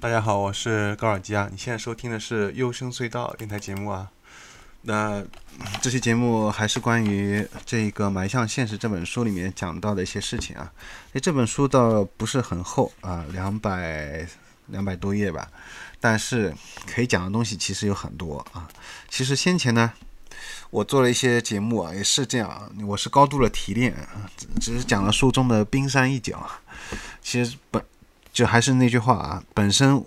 大家好，我是高尔基啊。你现在收听的是幽深隧道电台节目啊。那这期节目还是关于这个《埋向现实》这本书里面讲到的一些事情啊。诶，这本书倒不是很厚啊，两百两百多页吧，但是可以讲的东西其实有很多啊。其实先前呢，我做了一些节目啊，也是这样，我是高度的提炼啊，只是讲了书中的冰山一角。其实本。就还是那句话啊，本身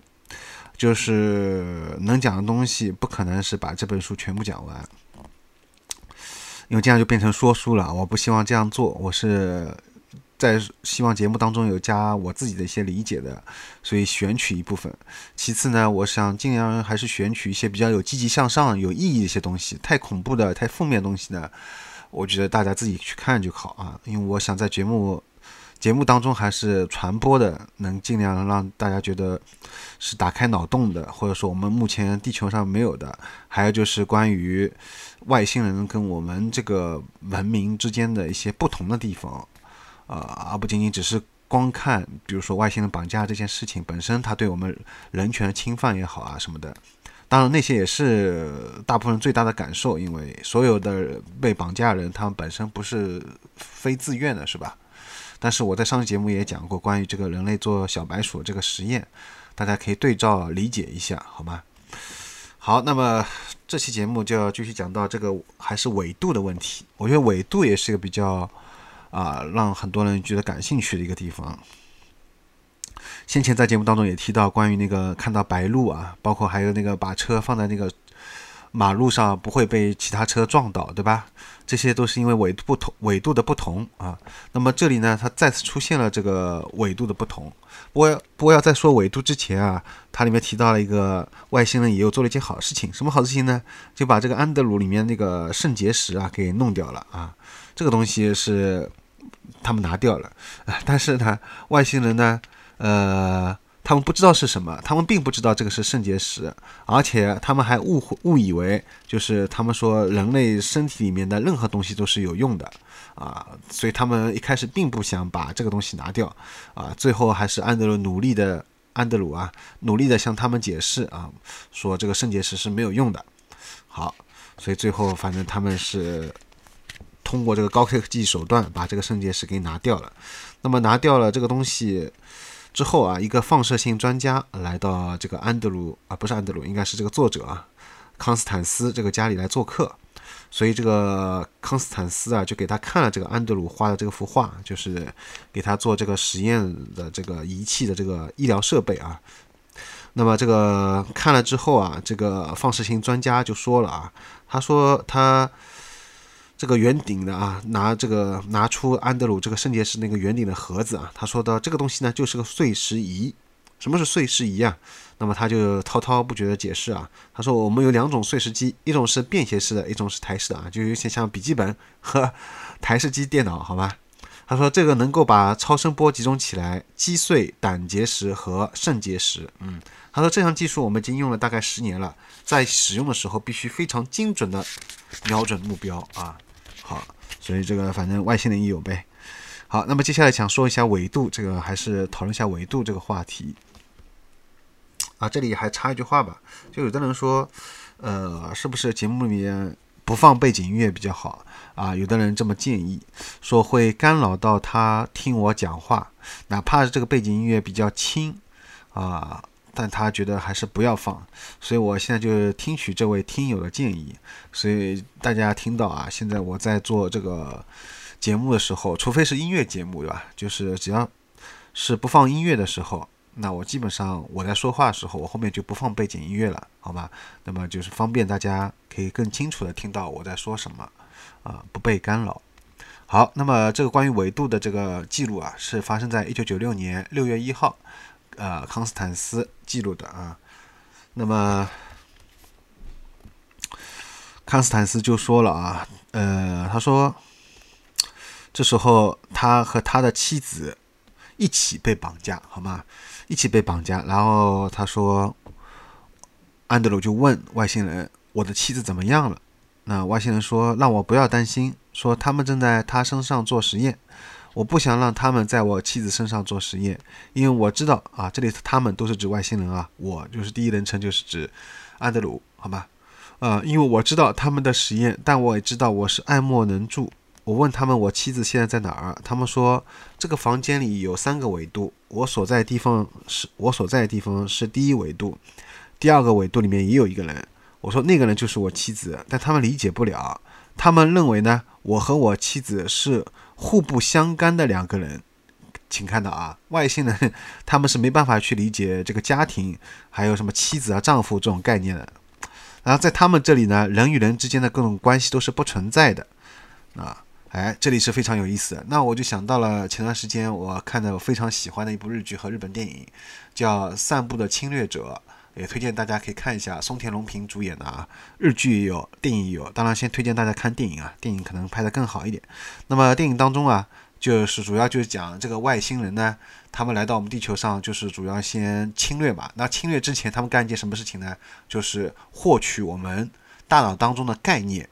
就是能讲的东西，不可能是把这本书全部讲完，因为这样就变成说书了。我不希望这样做，我是在希望节目当中有加我自己的一些理解的，所以选取一部分。其次呢，我想尽量还是选取一些比较有积极向上、有意义的一些东西。太恐怖的、太负面的东西呢，我觉得大家自己去看就好啊，因为我想在节目。节目当中还是传播的，能尽量让大家觉得是打开脑洞的，或者说我们目前地球上没有的，还有就是关于外星人跟我们这个文明之间的一些不同的地方，呃，而不仅仅只是光看，比如说外星人绑架这件事情本身，它对我们人权侵犯也好啊什么的，当然那些也是大部分人最大的感受，因为所有的被绑架人，他们本身不是非自愿的，是吧？但是我在上期节目也讲过关于这个人类做小白鼠这个实验，大家可以对照理解一下，好吗？好，那么这期节目就要继续讲到这个还是纬度的问题。我觉得纬度也是一个比较啊让很多人觉得感兴趣的一个地方。先前在节目当中也提到关于那个看到白鹭啊，包括还有那个把车放在那个。马路上不会被其他车撞到，对吧？这些都是因为纬度不同，纬度的不同啊。那么这里呢，它再次出现了这个纬度的不同。不过，不过要在说纬度之前啊，它里面提到了一个外星人也有做了一件好事情。什么好事情呢？就把这个安德鲁里面那个肾结石啊给弄掉了啊。这个东西是他们拿掉了，但是呢，外星人呢，呃。他们不知道是什么，他们并不知道这个是肾结石，而且他们还误会误以为就是他们说人类身体里面的任何东西都是有用的啊，所以他们一开始并不想把这个东西拿掉啊，最后还是安德鲁努力的安德鲁啊，努力的向他们解释啊，说这个肾结石是没有用的。好，所以最后反正他们是通过这个高科技手段把这个肾结石给拿掉了。那么拿掉了这个东西。之后啊，一个放射性专家来到这个安德鲁啊，不是安德鲁，应该是这个作者啊，康斯坦斯这个家里来做客，所以这个康斯坦斯啊，就给他看了这个安德鲁画的这个幅画，就是给他做这个实验的这个仪器的这个医疗设备啊。那么这个看了之后啊，这个放射性专家就说了啊，他说他。这个圆顶的啊，拿这个拿出安德鲁这个肾结石那个圆顶的盒子啊，他说的这个东西呢就是个碎石仪。什么是碎石仪啊？那么他就滔滔不绝的解释啊，他说我们有两种碎石机，一种是便携式的，一种是台式的啊，就有些像笔记本和台式机电脑，好吧？他说这个能够把超声波集中起来击碎胆结石和肾结石。嗯，他说这项技术我们已经用了大概十年了，在使用的时候必须非常精准的瞄准目标啊。好，所以这个反正外星人也有呗。好，那么接下来想说一下纬度，这个还是讨论一下纬度这个话题。啊，这里还插一句话吧，就有的人说，呃，是不是节目里面不放背景音乐比较好啊？有的人这么建议，说会干扰到他听我讲话，哪怕是这个背景音乐比较轻啊。但他觉得还是不要放，所以我现在就听取这位听友的建议。所以大家听到啊，现在我在做这个节目的时候，除非是音乐节目，对吧？就是只要是不放音乐的时候，那我基本上我在说话的时候，我后面就不放背景音乐了，好吗？那么就是方便大家可以更清楚的听到我在说什么，啊，不被干扰。好，那么这个关于维度的这个记录啊，是发生在 一九九六年六月一号。呃，康斯坦斯记录的啊，那么康斯坦斯就说了啊，呃，他说这时候他和他的妻子一起被绑架，好吗？一起被绑架。然后他说，安德鲁就问外星人：“我的妻子怎么样了？”那外星人说：“让我不要担心，说他们正在他身上做实验。我不想让他们在我妻子身上做实验，因为我知道啊，这里他们都是指外星人啊，我就是第一人称，就是指安德鲁，好吗？呃，因为我知道他们的实验，但我也知道我是爱莫能助。我问他们我妻子现在在哪儿，他们说这个房间里有三个维度，我所在地方是我所在的地方是第一维度，第二个维度里面也有一个人。我说那个人就是我妻子，但他们理解不了，他们认为呢，我和我妻子是。互不相干的两个人，请看到啊，外星人 他们是没办法去理解这个家庭，还有什么妻子啊、丈夫这种概念的。然后在他们这里呢，人与人之间的各种关系都是不存在的啊。哎，这里是非常有意思的。那我就想到了前段时间我看的我非常喜欢的一部日剧和日本电影，叫《散步的侵略者》。也推荐大家可以看一下松田龙平主演的啊，日剧也有，电影也有。当然，先推荐大家看电影啊，电影可能拍得更好一点。那么电影当中啊，就是主要就是讲这个外星人呢，他们来到我们地球上，就是主要先侵略嘛。那侵略之前，他们干一件什么事情呢？就是获取我们大脑当中的概念。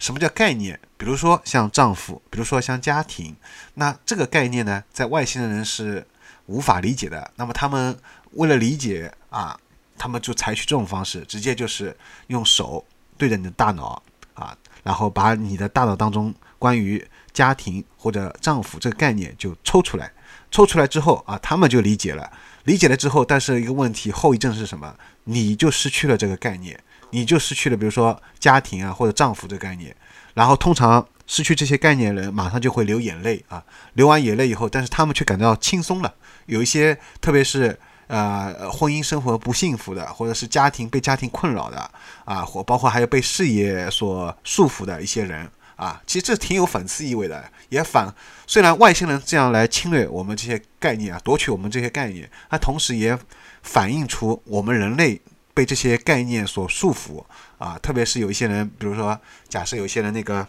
什么叫概念？比如说像丈夫，比如说像家庭。那这个概念呢，在外星人是无法理解的。那么他们为了理解啊。他们就采取这种方式，直接就是用手对着你的大脑啊，然后把你的大脑当中关于家庭或者丈夫这个概念就抽出来。抽出来之后啊，他们就理解了。理解了之后，但是一个问题，后遗症是什么？你就失去了这个概念，你就失去了，比如说家庭啊或者丈夫这个概念。然后通常失去这些概念的人，马上就会流眼泪啊。流完眼泪以后，但是他们却感到轻松了。有一些，特别是。呃，婚姻生活不幸福的，或者是家庭被家庭困扰的啊，或包括还有被事业所束缚的一些人啊，其实这挺有讽刺意味的，也反虽然外星人这样来侵略我们这些概念啊，夺取我们这些概念，它同时也反映出我们人类被这些概念所束缚啊，特别是有一些人，比如说假设有一些人那个。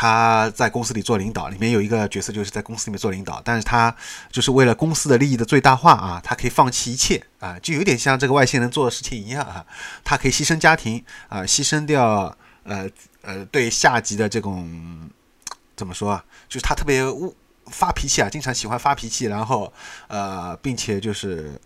他在公司里做领导，里面有一个角色就是在公司里面做领导，但是他就是为了公司的利益的最大化啊，他可以放弃一切啊，就有点像这个外星人做的事情一样啊，他可以牺牲家庭啊，牺牲掉呃呃对下级的这种怎么说啊，就是他特别发脾气啊，经常喜欢发脾气，然后呃，并且就是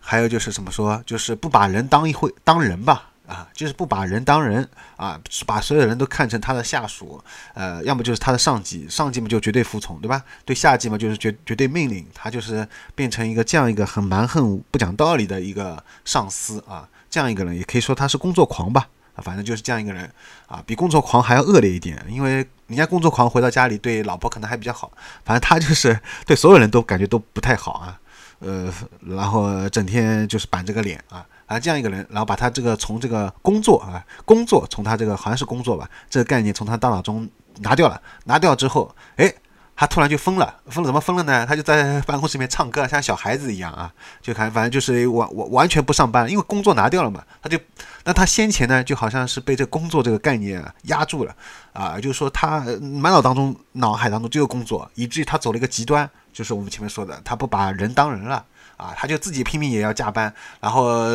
还有就是怎么说，就是不把人当一回当人吧。啊，就是不把人当人啊，把所有人都看成他的下属，呃，要么就是他的上级，上级嘛就绝对服从，对吧？对下级嘛就是绝绝对命令，他就是变成一个这样一个很蛮横不讲道理的一个上司啊，这样一个人也可以说他是工作狂吧，反正就是这样一个人啊，比工作狂还要恶劣一点，因为人家工作狂回到家里对老婆可能还比较好，反正他就是对所有人都感觉都不太好啊，呃，然后整天就是板着个脸啊。啊，这样一个人，然后把他这个从这个工作啊，工作从他这个好像是工作吧，这个概念从他大脑中拿掉了。拿掉之后，哎，他突然就疯了，疯了怎么疯了呢？他就在办公室里面唱歌，像小孩子一样啊，就看反正就是完完完全不上班，因为工作拿掉了嘛。他就，那他先前呢，就好像是被这工作这个概念啊压住了啊，就是说他满脑当中脑海当中只有工作，以至于他走了一个极端，就是我们前面说的，他不把人当人了。啊，他就自己拼命也要加班，然后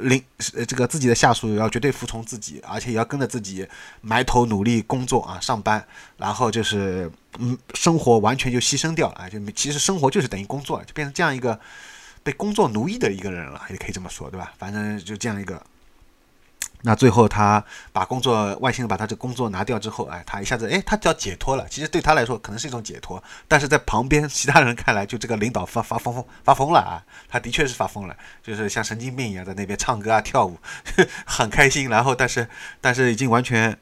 领这个自己的下属要绝对服从自己，而且也要跟着自己埋头努力工作啊，上班，然后就是嗯，生活完全就牺牲掉了啊，就其实生活就是等于工作，就变成这样一个被工作奴役的一个人了，也可以这么说，对吧？反正就这样一个。那最后他把工作外星人把他这工作拿掉之后，哎，他一下子哎，他叫解脱了。其实对他来说可能是一种解脱，但是在旁边其他人看来，就这个领导发发疯发疯了啊！他的确是发疯了，就是像神经病一样在那边唱歌啊跳舞，很开心。然后但是但是已经完全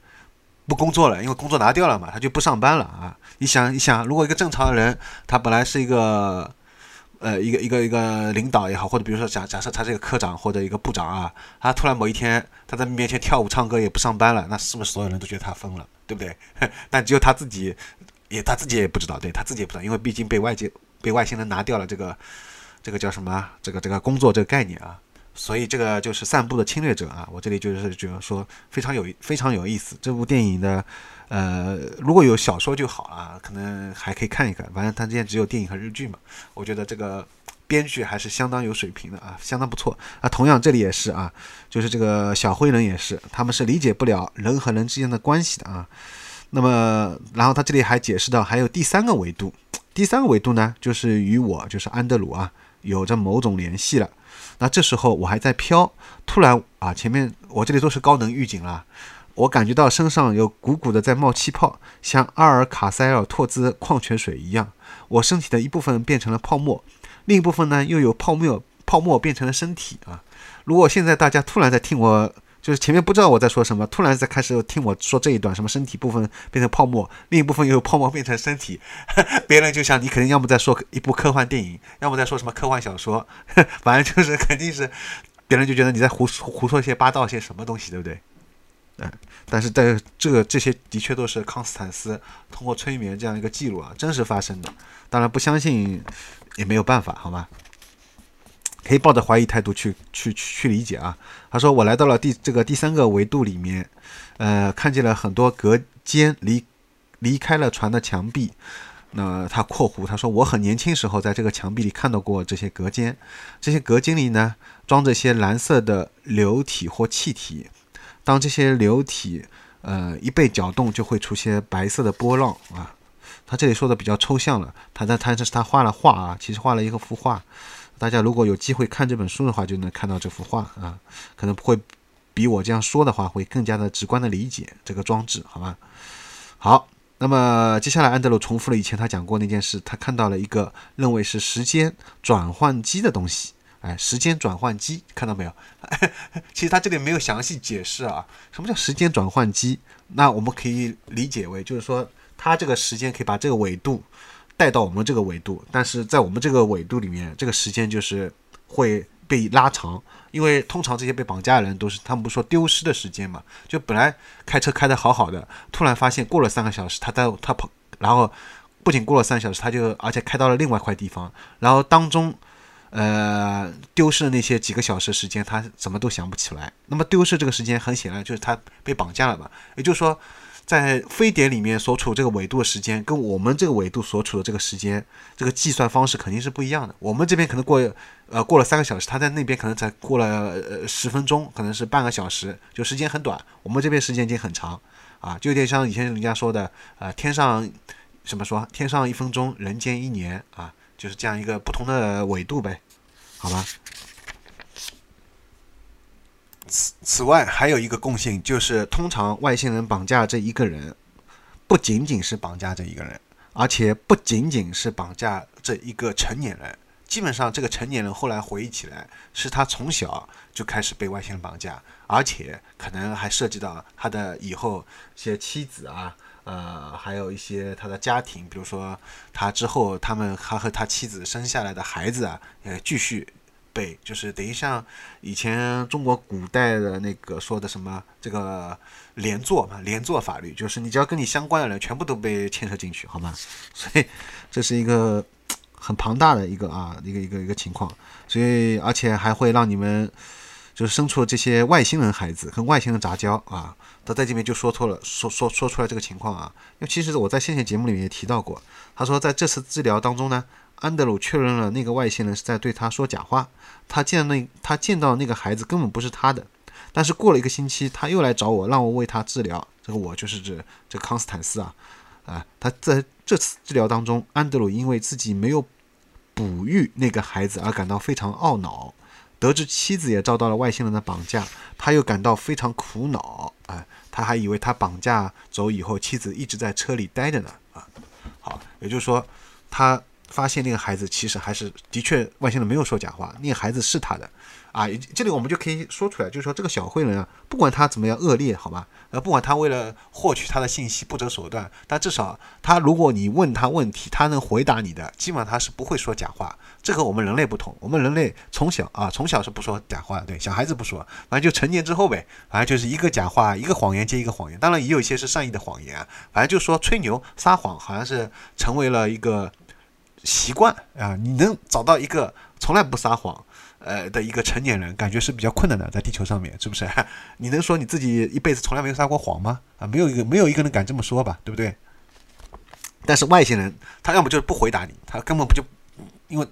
不工作了，因为工作拿掉了嘛，他就不上班了啊！你想一想，如果一个正常的人，他本来是一个。呃，一个一个一个领导也好，或者比如说假假设他是一个科长或者一个部长啊，他突然某一天他在面前跳舞唱歌也不上班了，那是不是所有人都觉得他疯了，对不对？但只有他自己也他自己也不知道，对他自己也不知道，因为毕竟被外界被外星人拿掉了这个这个叫什么这个这个工作这个概念啊所以这个就是散步的侵略者啊！我这里就是觉得说非常有非常有意思。这部电影的，呃，如果有小说就好了，可能还可以看一看。反正他之前只有电影和日剧嘛，我觉得这个编剧还是相当有水平的啊，相当不错啊。同样这里也是啊，就是这个小灰人也是，他们是理解不了人和人之间的关系的啊。那么，然后他这里还解释到还有第三个维度，第三个维度呢，就是与我就是安德鲁啊有着某种联系了。那这时候我还在飘，突然啊，前面我这里都是高能预警了，我感觉到身上有鼓鼓的在冒气泡，像阿尔卡塞尔托兹矿泉水一样。我身体的一部分变成了泡沫，另一部分呢又有泡沫泡沫变成了身体啊。如果现在大家突然在听我。就是前面不知道我在说什么，突然在开始听我说这一段，什么身体部分变成泡沫，另一部分又有泡沫变成身体，别人就想你肯定要么在说一部科幻电影，要么在说什么科幻小说，反正就是肯定是别人就觉得你在胡胡说些八道些什么东西，对不对？嗯，但是在这个这些的确都是康斯坦斯通过催眠这样一个记录啊，真实发生的。当然不相信也没有办法，好吗？可以抱着怀疑态度去去去理解啊。他说：“我来到了第这个第三个维度里面，呃，看见了很多隔间，离离开了船的墙壁。那他括弧他说我很年轻时候在这个墙壁里看到过这些隔间，这些隔间里呢装着些蓝色的流体或气体。当这些流体呃一被搅动，就会出现白色的波浪啊。他这里说的比较抽象了，他在他这是他画了画啊，其实画了一个幅画。”大家如果有机会看这本书的话，就能看到这幅画啊，可能会比我这样说的话会更加的直观的理解这个装置，好吗？好，那么接下来安德鲁重复了以前他讲过那件事，他看到了一个认为是时间转换机的东西，哎，时间转换机，看到没有？其实他这里没有详细解释啊，什么叫时间转换机？那我们可以理解为就是说，它这个时间可以把这个纬度。带到我们这个纬度，但是在我们这个纬度里面，这个时间就是会被拉长，因为通常这些被绑架的人都是他们不说丢失的时间嘛，就本来开车开得好好的，突然发现过了三个小时，他在他跑，然后不仅过了三个小时，他就而且开到了另外一块地方，然后当中呃丢失的那些几个小时时间，他怎么都想不起来。那么丢失这个时间很显然就是他被绑架了嘛，也就是说。在非典里面所处这个纬度的时间，跟我们这个纬度所处的这个时间，这个计算方式肯定是不一样的。我们这边可能过，呃，过了三个小时，他在那边可能才过了呃十分钟，可能是半个小时，就时间很短。我们这边时间已经很长，啊，就有点像以前人家说的，呃，天上什么说，天上一分钟，人间一年啊，就是这样一个不同的纬度呗，好吧？此此外，还有一个共性，就是通常外星人绑架这一个人，不仅仅是绑架这一个人，而且不仅仅是绑架这一个成年人。基本上，这个成年人后来回忆起来，是他从小就开始被外星人绑架，而且可能还涉及到他的以后一些妻子啊，呃，还有一些他的家庭，比如说他之后他们还和他妻子生下来的孩子啊，也继续。被就是等于像以前中国古代的那个说的什么这个连坐嘛，连坐法律，就是你只要跟你相关的人全部都被牵涉进去，好吗？所以这是一个很庞大的一个啊一个一个一个情况，所以而且还会让你们就是生出了这些外星人孩子跟外星人杂交啊，他在这边就说错了，说说说出来这个情况啊，因为其实我在先前节目里面也提到过，他说在这次治疗当中呢。安德鲁确认了那个外星人是在对他说假话。他见那他见到那个孩子根本不是他的。但是过了一个星期，他又来找我，让我为他治疗。这个我就是指这康斯坦斯啊，啊，他在这次治疗当中，安德鲁因为自己没有哺育那个孩子而感到非常懊恼。得知妻子也遭到了外星人的绑架，他又感到非常苦恼。啊，他还以为他绑架走以后，妻子一直在车里待着呢。啊，好，也就是说他。发现那个孩子其实还是的确外星人没有说假话，那个孩子是他的，啊，这里我们就可以说出来，就是说这个小灰人啊，不管他怎么样恶劣，好吧，呃，不管他为了获取他的信息不择手段，但至少他如果你问他问题，他能回答你的，基本上他是不会说假话。这和我们人类不同，我们人类从小啊，从小是不说假话的，对，小孩子不说，反正就成年之后呗，反正就是一个假话，一个谎言接一个谎言，当然也有一些是善意的谎言，反正就说吹牛撒谎，好像是成为了一个。习惯啊，你能找到一个从来不撒谎，呃的一个成年人，感觉是比较困难的，在地球上面，是不是？你能说你自己一辈子从来没有撒过谎吗？啊，没有一个没有一个人敢这么说吧，对不对？但是外星人，他要么就是不回答你，他根本不就，因为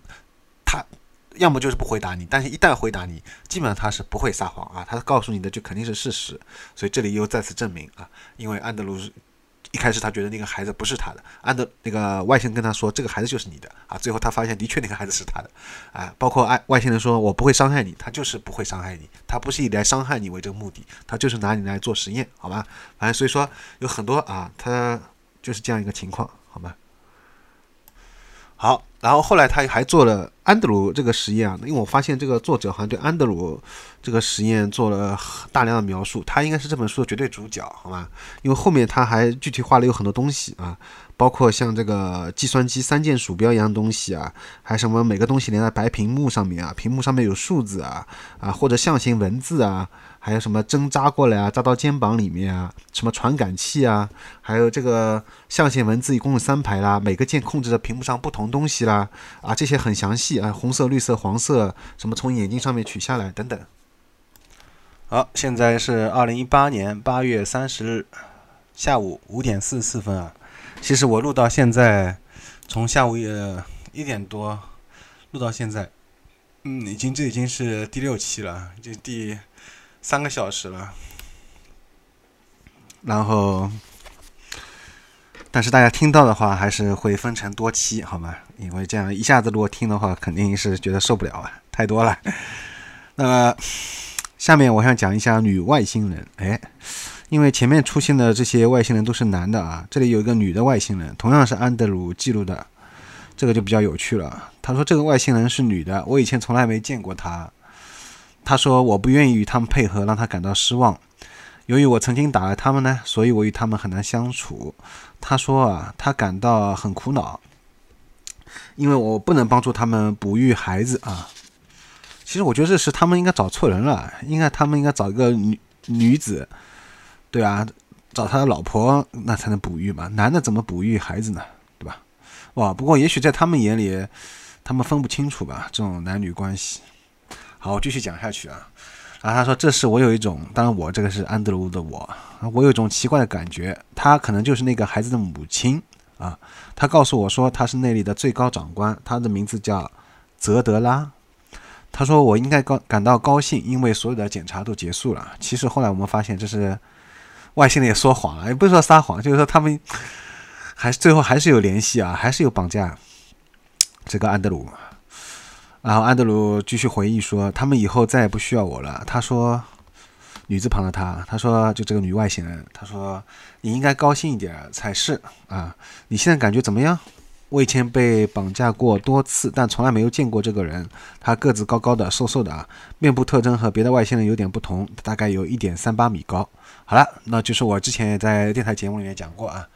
他要么就是不回答你，但是一旦回答你，基本上他是不会撒谎啊，他告诉你的就肯定是事实，所以这里又再次证明啊，因为安德鲁一开始他觉得那个孩子不是他的，按照那个外星人跟他说这个孩子就是你的啊，最后他发现的确那个孩子是他的啊，包括外外星人说我不会伤害你，他就是不会伤害你，他不是以来伤害你为这个目的，他就是拿你来做实验，好吧？反正所以说有很多啊，他就是这样一个情况，好吗？好，然后后来他还做了安德鲁这个实验啊，因为我发现这个作者好像对安德鲁这个实验做了大量的描述，他应该是这本书的绝对主角，好吗？因为后面他还具体画了有很多东西啊，包括像这个计算机三键鼠标一样东西啊，还什么每个东西连在白屏幕上面啊，屏幕上面有数字啊啊，或者象形文字啊。还有什么针扎过来啊，扎到肩膀里面啊，什么传感器啊，还有这个象限文字一共有三排啦，每个键控制着屏幕上不同东西啦，啊，这些很详细啊，红色、绿色、黄色，什么从眼睛上面取下来等等。好，现在是二零一八年八月三十日下午五点四十四分啊。其实我录到现在，从下午呃一点多录到现在，嗯，已经这已经是第六期了，就第。三个小时了，然后，但是大家听到的话，还是会分成多期，好吗？因为这样一下子如果听的话，肯定是觉得受不了啊，太多了。那么，下面我想讲一下女外星人。哎，因为前面出现的这些外星人都是男的啊，这里有一个女的外星人，同样是安德鲁记录的，这个就比较有趣了。他说这个外星人是女的，我以前从来没见过她。他说：“我不愿意与他们配合，让他感到失望。由于我曾经打了他们呢，所以我与他们很难相处。”他说：“啊，他感到很苦恼，因为我不能帮助他们哺育孩子啊。其实我觉得这是他们应该找错人了，应该他们应该找一个女女子，对啊，找他的老婆那才能哺育嘛。男的怎么哺育孩子呢？对吧？哇，不过也许在他们眼里，他们分不清楚吧，这种男女关系。”好，我继续讲下去啊。然后他说：“这是我有一种，当然我这个是安德鲁的我，我有一种奇怪的感觉，他可能就是那个孩子的母亲啊。他告诉我说他是那里的最高长官，他的名字叫泽德拉。他说我应该高感到高兴，因为所有的检查都结束了。其实后来我们发现这是外星人也说谎了，也不是说撒谎，就是说他们还是最后还是有联系啊，还是有绑架这个安德鲁。”然后安德鲁继续回忆说：“他们以后再也不需要我了。”他说：“女字旁的他，他说就这个女外星人，他说你应该高兴一点才是啊！你现在感觉怎么样？我以前被绑架过多次，但从来没有见过这个人。他个子高高的，瘦瘦的啊，面部特征和别的外星人有点不同，大概有一点三八米高。好了，那就是我之前也在电台节目里面讲过啊，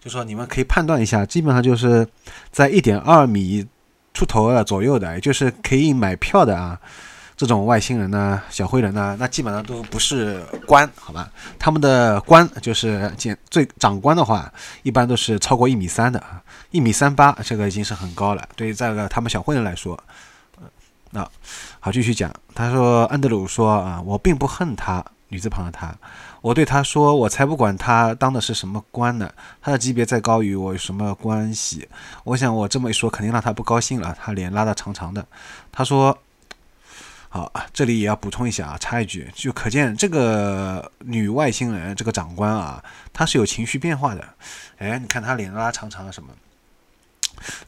就说你们可以判断一下，基本上就是在一点二米。”出头的左右的，也就是可以买票的啊，这种外星人呢，小灰人呢，那基本上都不是官，好吧？他们的官就是见最长官的话，一般都是超过一米三的啊，一米三八，这个已经是很高了。对于这个他们小灰人来说，那好，继续讲。他说，安德鲁说啊，我并不恨他，女字旁的他。我对他说：“我才不管他当的是什么官呢，他的级别再高于我有什么关系？”我想我这么一说，肯定让他不高兴了，他脸拉得长长的。他说：“好，这里也要补充一下啊，插一句，就可见这个女外星人这个长官啊，她是有情绪变化的。哎，你看她脸拉长长的什么？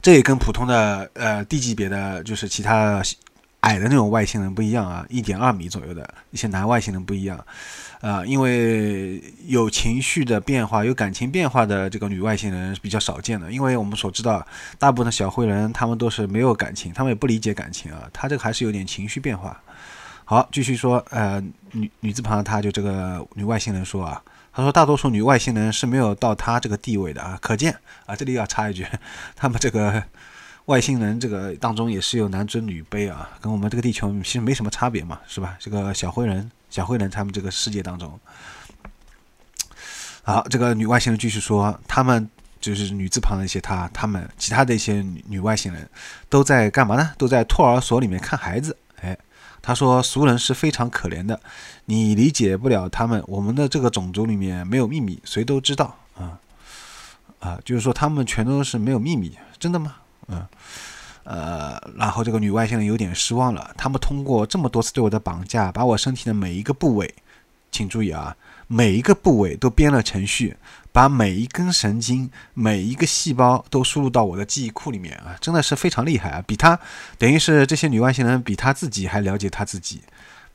这也跟普通的呃低级别的就是其他矮的那种外星人不一样啊，一点二米左右的一些男外星人不一样。”啊，因为有情绪的变化、有感情变化的这个女外星人是比较少见的。因为我们所知道，大部分的小灰人他们都是没有感情，他们也不理解感情啊。他这个还是有点情绪变化。好，继续说，呃，女女字旁的她就这个女外星人说啊，她说大多数女外星人是没有到她这个地位的啊。可见啊，这里要插一句，他们这个外星人这个当中也是有男尊女卑啊，跟我们这个地球其实没什么差别嘛，是吧？这个小灰人。小灰人他们这个世界当中，好，这个女外星人继续说，他们就是女字旁的一些他，他们其他的一些女女外星人都在干嘛呢？都在托儿所里面看孩子。哎，他说俗人是非常可怜的，你理解不了他们。我们的这个种族里面没有秘密，谁都知道啊啊，就是说他们全都是没有秘密，真的吗？嗯。呃，然后这个女外星人有点失望了。他们通过这么多次对我的绑架，把我身体的每一个部位，请注意啊，每一个部位都编了程序，把每一根神经、每一个细胞都输入到我的记忆库里面啊，真的是非常厉害啊！比他，等于是这些女外星人比他自己还了解他自己。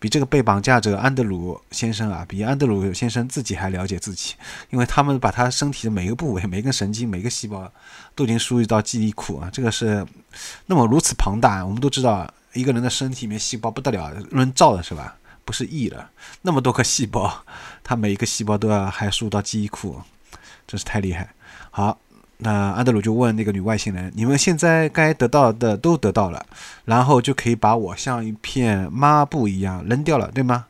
比这个被绑架者安德鲁先生啊，比安德鲁先生自己还了解自己，因为他们把他身体的每个部位、每根神经、每个细胞都已经输入到记忆库啊，这个是那么如此庞大。我们都知道，一个人的身体里面细胞不得了，论兆的是吧？不是亿了，那么多个细胞，他每一个细胞都要还输入到记忆库，真是太厉害。好。那安德鲁就问那个女外星人：“你们现在该得到的都得到了，然后就可以把我像一片抹布一样扔掉了，对吗？”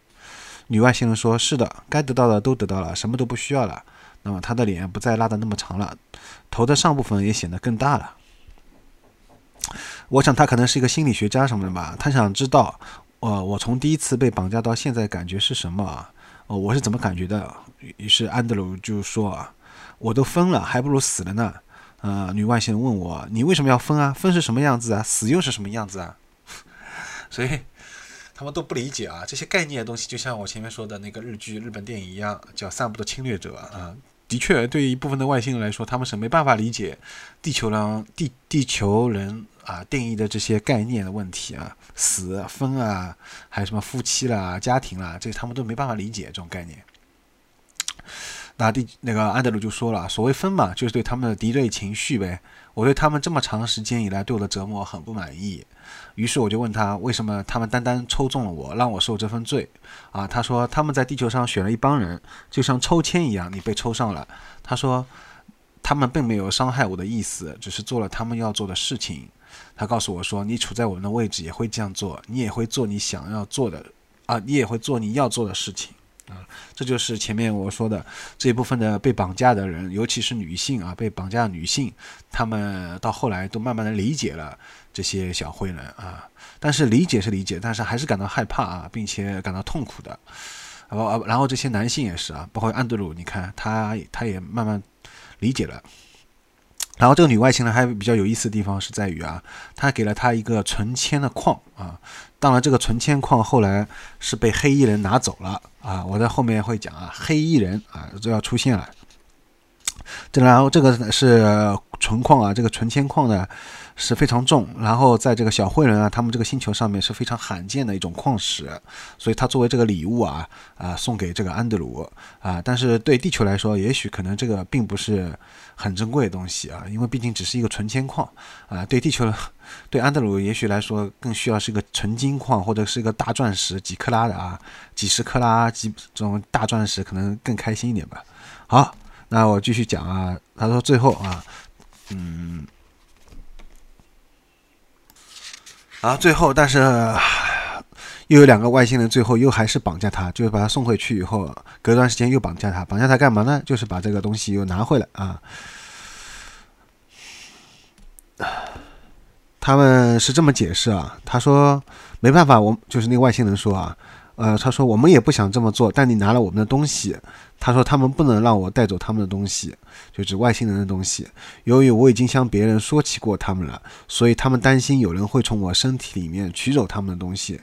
女外星人说：“是的，该得到的都得到了，什么都不需要了。那么她的脸不再拉得那么长了，头的上部分也显得更大了。我想他可能是一个心理学家什么的吧，他想知道，呃，我从第一次被绑架到现在感觉是什么啊？哦，我是怎么感觉的？”于是安德鲁就说：“啊。”我都疯了，还不如死了呢。呃，女外星人问我：“你为什么要疯啊？疯是什么样子啊？死又是什么样子啊？” 所以他们都不理解啊，这些概念的东西，就像我前面说的那个日剧、日本电影一样，叫《散步的侵略者》啊。的确，对于一部分的外星人来说，他们是没办法理解地球人、地地球人啊定义的这些概念的问题啊，死、疯啊，还有什么夫妻啦、家庭啦，这他们都没办法理解这种概念。那第那个安德鲁就说了，所谓分嘛，就是对他们的敌对情绪呗。我对他们这么长时间以来对我的折磨很不满意，于是我就问他，为什么他们单单抽中了我，让我受这份罪？啊，他说他们在地球上选了一帮人，就像抽签一样，你被抽上了。他说他们并没有伤害我的意思，只是做了他们要做的事情。他告诉我说，你处在我们的位置也会这样做，你也会做你想要做的啊，你也会做你要做的事情。啊，这就是前面我说的这一部分的被绑架的人，尤其是女性啊，被绑架的女性，她们到后来都慢慢的理解了这些小灰人啊，但是理解是理解，但是还是感到害怕啊，并且感到痛苦的。然后，然后这些男性也是啊，包括安德鲁，你看他他也慢慢理解了。然后这个女外星人还比较有意思的地方是在于啊，他给了他一个存铅的矿啊。当然，这个存铅矿后来是被黑衣人拿走了啊！我在后面会讲啊，黑衣人啊就要出现了。这然后这个是存矿啊，这个存铅矿呢是非常重，然后在这个小灰人啊他们这个星球上面是非常罕见的一种矿石，所以它作为这个礼物啊啊送给这个安德鲁啊，但是对地球来说，也许可能这个并不是。很珍贵的东西啊，因为毕竟只是一个纯铅矿啊。对地球，对安德鲁也许来说更需要是一个纯金矿或者是一个大钻石，几克拉的啊，几十克拉几这种大钻石可能更开心一点吧。好，那我继续讲啊。他说最后啊，嗯，啊最后，但是。又有两个外星人，最后又还是绑架他，就是把他送回去以后，隔段时间又绑架他，绑架他干嘛呢？就是把这个东西又拿回来啊。他们是这么解释啊，他说没办法，我就是那个外星人说啊，呃，他说我们也不想这么做，但你拿了我们的东西，他说他们不能让我带走他们的东西，就指外星人的东西。由于我已经向别人说起过他们了，所以他们担心有人会从我身体里面取走他们的东西。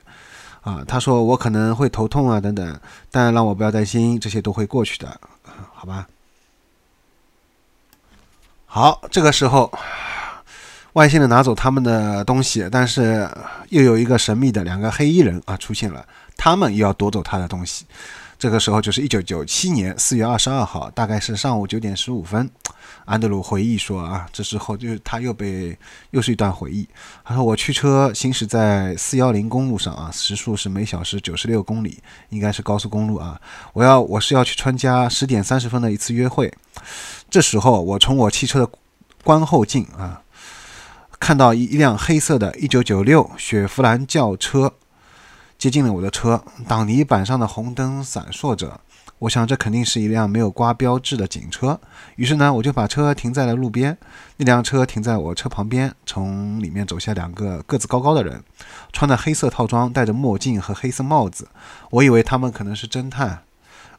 啊，他说我可能会头痛啊，等等，但让我不要担心，这些都会过去的，好吧？好，这个时候，外星人拿走他们的东西，但是又有一个神秘的两个黑衣人啊出现了，他们又要夺走他的东西。这个时候就是一九九七年四月二十二号，大概是上午九点十五分。安德鲁回忆说：“啊，这时候就是他又被又是一段回忆。他说我驱车行驶在四幺零公路上啊，时速是每小时九十六公里，应该是高速公路啊。我要我是要去参加十点三十分的一次约会。这时候我从我汽车的观后镜啊，看到一一辆黑色的一九九六雪佛兰轿车接近了我的车，挡泥板上的红灯闪烁着。”我想这肯定是一辆没有挂标志的警车，于是呢，我就把车停在了路边。那辆车停在我车旁边，从里面走下两个个子高高的人，穿的黑色套装，戴着墨镜和黑色帽子。我以为他们可能是侦探。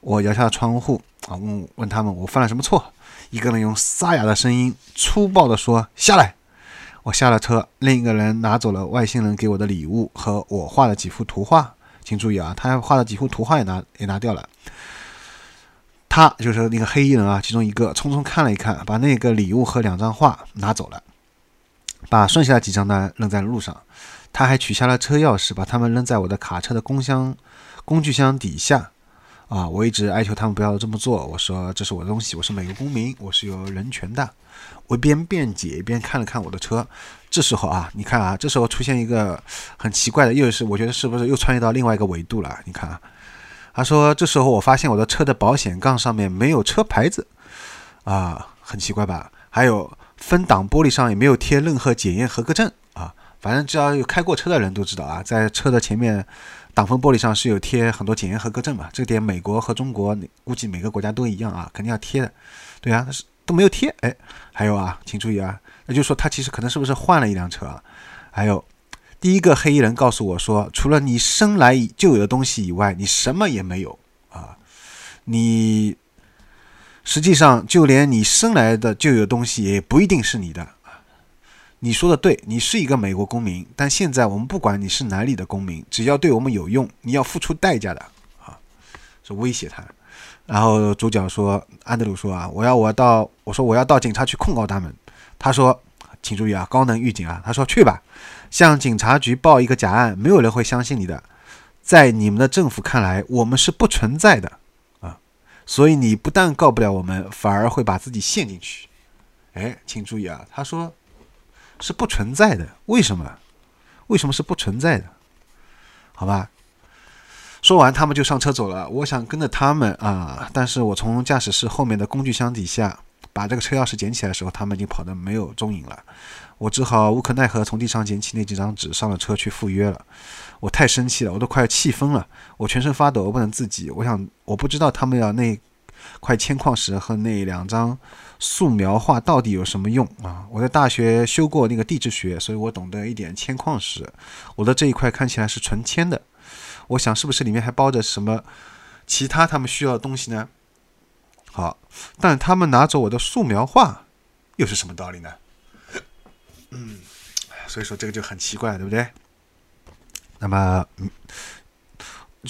我摇下窗户啊，问问他们我犯了什么错。一个人用沙哑的声音粗暴地说：“下来。”我下了车，另一个人拿走了外星人给我的礼物和我画的几幅图画。请注意啊，他画的几幅图画也拿也拿掉了。他就是那个黑衣人啊，其中一个匆匆看了一看，把那个礼物和两张画拿走了，把剩下的几张呢扔在路上。他还取下了车钥匙，把它们扔在我的卡车的工箱工具箱底下。啊，我一直哀求他们不要这么做。我说这是我的东西，我是美国公民，我是有人权的。我一边辩解一边看了看我的车。这时候啊，你看啊，这时候出现一个很奇怪的，又是我觉得是不是又穿越到另外一个维度了？你看啊，他说这时候我发现我的车的保险杠上面没有车牌子，啊，很奇怪吧？还有分挡玻璃上也没有贴任何检验合格证啊。反正只要有开过车的人都知道啊，在车的前面挡风玻璃上是有贴很多检验合格证嘛。这点美国和中国估计每个国家都一样啊，肯定要贴的。对啊，是都没有贴。哎，还有啊，请注意啊。那就说他其实可能是不是换了一辆车啊？还有，第一个黑衣人告诉我说，除了你生来就有的东西以外，你什么也没有啊。你实际上就连你生来的就有东西也不一定是你的。你说的对，你是一个美国公民，但现在我们不管你是哪里的公民，只要对我们有用，你要付出代价的啊，是威胁他。然后主角说，安德鲁说啊，我要我到，我说我要到警察局控告他们。他说：“请注意啊，高能预警啊！”他说：“去吧，向警察局报一个假案，没有人会相信你的。在你们的政府看来，我们是不存在的啊！所以你不但告不了我们，反而会把自己陷进去。”哎，请注意啊，他说是不存在的，为什么？为什么是不存在的？好吧。说完，他们就上车走了。我想跟着他们啊，但是我从驾驶室后面的工具箱底下。把这个车钥匙捡起来的时候，他们已经跑得没有踪影了。我只好无可奈何从地上捡起那几张纸，上了车去赴约了。我太生气了，我都快要气疯了，我全身发抖，我不能自己。我想，我不知道他们要那块铅矿石和那两张素描画到底有什么用啊！我在大学修过那个地质学，所以我懂得一点铅矿石。我的这一块看起来是纯铅的，我想是不是里面还包着什么其他他们需要的东西呢？好，但他们拿走我的素描画，又是什么道理呢？嗯，所以说这个就很奇怪，对不对？那么，嗯，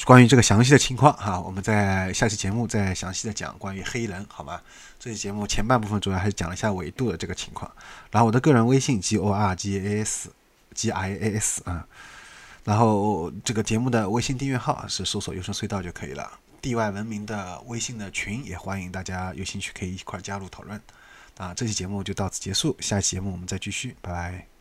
关于这个详细的情况哈，我们在下期节目再详细的讲关于黑人，好吗？这期节目前半部分主要还是讲了一下纬度的这个情况。然后我的个人微信 g o r g a s g i a s 啊，然后这个节目的微信订阅号是搜索“优声隧道”就可以了。地外文明的微信的群也欢迎大家有兴趣可以一块加入讨论。啊，这期节目就到此结束，下期节目我们再继续，拜拜。